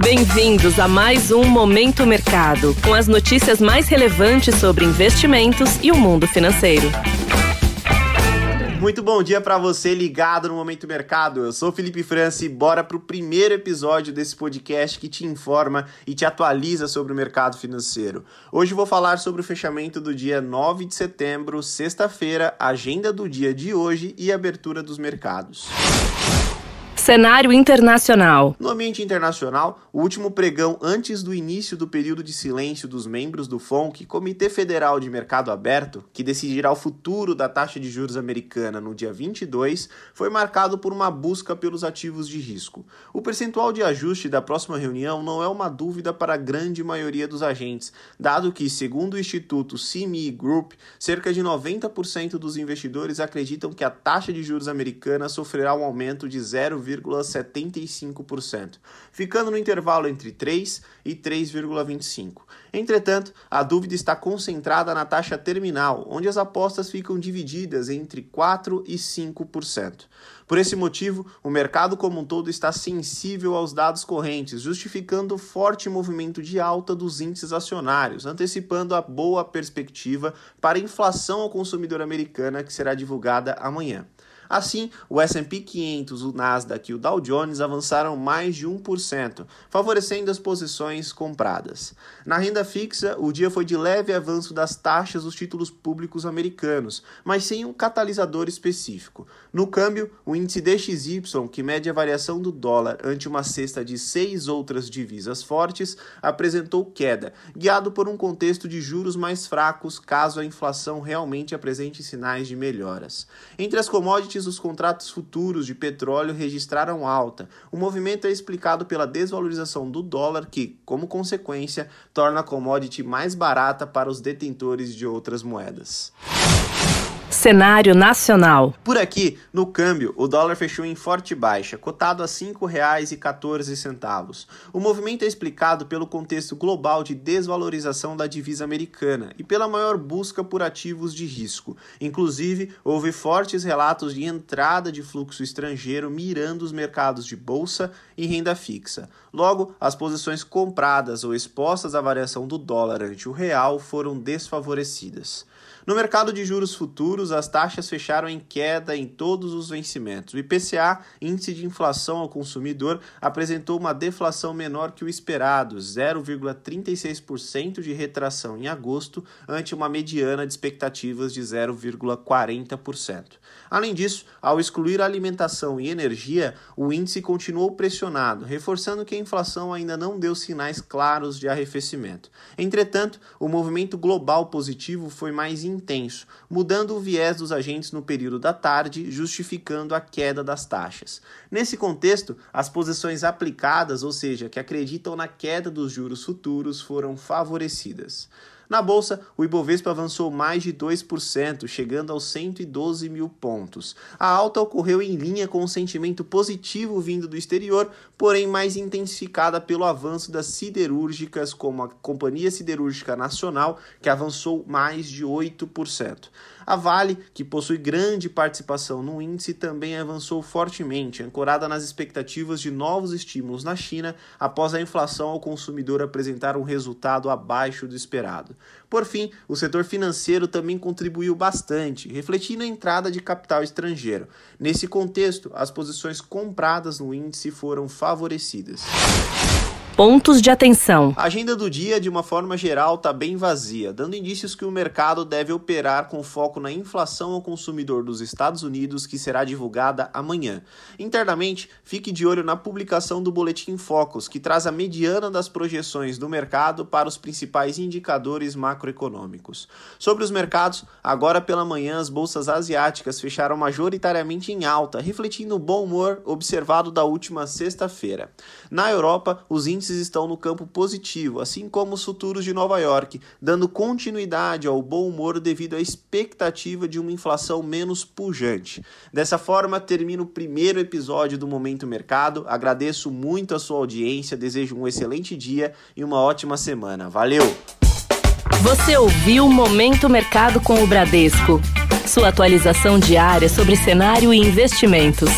Bem-vindos a mais um Momento Mercado, com as notícias mais relevantes sobre investimentos e o mundo financeiro. Muito bom dia para você ligado no Momento Mercado. Eu sou Felipe França e bora pro primeiro episódio desse podcast que te informa e te atualiza sobre o mercado financeiro. Hoje vou falar sobre o fechamento do dia 9 de setembro, sexta-feira, agenda do dia de hoje e abertura dos mercados. Cenário internacional. No ambiente internacional, o último pregão antes do início do período de silêncio dos membros do FONC, Comitê Federal de Mercado Aberto, que decidirá o futuro da taxa de juros americana no dia 22, foi marcado por uma busca pelos ativos de risco. O percentual de ajuste da próxima reunião não é uma dúvida para a grande maioria dos agentes, dado que, segundo o Instituto CME Group, cerca de 90% dos investidores acreditam que a taxa de juros americana sofrerá um aumento de 0, 3,75%, ficando no intervalo entre 3 e 3,25%. Entretanto, a dúvida está concentrada na taxa terminal, onde as apostas ficam divididas entre 4 e 5%. Por esse motivo, o mercado como um todo está sensível aos dados correntes, justificando o forte movimento de alta dos índices acionários, antecipando a boa perspectiva para a inflação ao consumidor americana que será divulgada amanhã. Assim, o S&P 500, o Nasdaq e o Dow Jones avançaram mais de 1%, favorecendo as posições compradas. Na renda fixa, o dia foi de leve avanço das taxas dos títulos públicos americanos, mas sem um catalisador específico. No câmbio, o índice DXY, que mede a variação do dólar ante uma cesta de seis outras divisas fortes, apresentou queda, guiado por um contexto de juros mais fracos caso a inflação realmente apresente sinais de melhoras. Entre as commodities os contratos futuros de petróleo registraram alta. O movimento é explicado pela desvalorização do dólar, que, como consequência, torna a commodity mais barata para os detentores de outras moedas. Cenário nacional. Por aqui, no câmbio, o dólar fechou em forte baixa, cotado a R$ 5,14. O movimento é explicado pelo contexto global de desvalorização da divisa americana e pela maior busca por ativos de risco. Inclusive, houve fortes relatos de entrada de fluxo estrangeiro mirando os mercados de bolsa e renda fixa. Logo, as posições compradas ou expostas à variação do dólar ante o real foram desfavorecidas. No mercado de juros futuros, as taxas fecharam em queda em todos os vencimentos. O IPCA, índice de inflação ao consumidor, apresentou uma deflação menor que o esperado, 0,36% de retração em agosto, ante uma mediana de expectativas de 0,40%. Além disso, ao excluir alimentação e energia, o índice continuou pressionado, reforçando que a inflação ainda não deu sinais claros de arrefecimento. Entretanto, o movimento global positivo foi mais intenso, mudando o viés dos agentes no período da tarde, justificando a queda das taxas. Nesse contexto, as posições aplicadas, ou seja, que acreditam na queda dos juros futuros, foram favorecidas. Na bolsa, o Ibovespa avançou mais de 2%, chegando aos 112 mil pontos. A alta ocorreu em linha com o sentimento positivo vindo do exterior, porém mais intensificada pelo avanço das siderúrgicas, como a Companhia Siderúrgica Nacional, que avançou mais de 8%. A Vale, que possui grande participação no índice, também avançou fortemente, ancorada nas expectativas de novos estímulos na China após a inflação ao consumidor apresentar um resultado abaixo do esperado. Por fim, o setor financeiro também contribuiu bastante, refletindo a entrada de capital estrangeiro. Nesse contexto, as posições compradas no índice foram favorecidas. Pontos de atenção. A agenda do dia, de uma forma geral, está bem vazia, dando indícios que o mercado deve operar com foco na inflação ao consumidor dos Estados Unidos, que será divulgada amanhã. Internamente, fique de olho na publicação do Boletim Focus, que traz a mediana das projeções do mercado para os principais indicadores macroeconômicos. Sobre os mercados, agora pela manhã, as bolsas asiáticas fecharam majoritariamente em alta, refletindo o bom humor observado da última sexta-feira. Na Europa, os índices índices estão no campo positivo, assim como os futuros de Nova York, dando continuidade ao bom humor devido à expectativa de uma inflação menos pujante. Dessa forma, termino o primeiro episódio do Momento Mercado. Agradeço muito a sua audiência, desejo um excelente dia e uma ótima semana. Valeu! Você ouviu Momento Mercado com o Bradesco. Sua atualização diária sobre cenário e investimentos.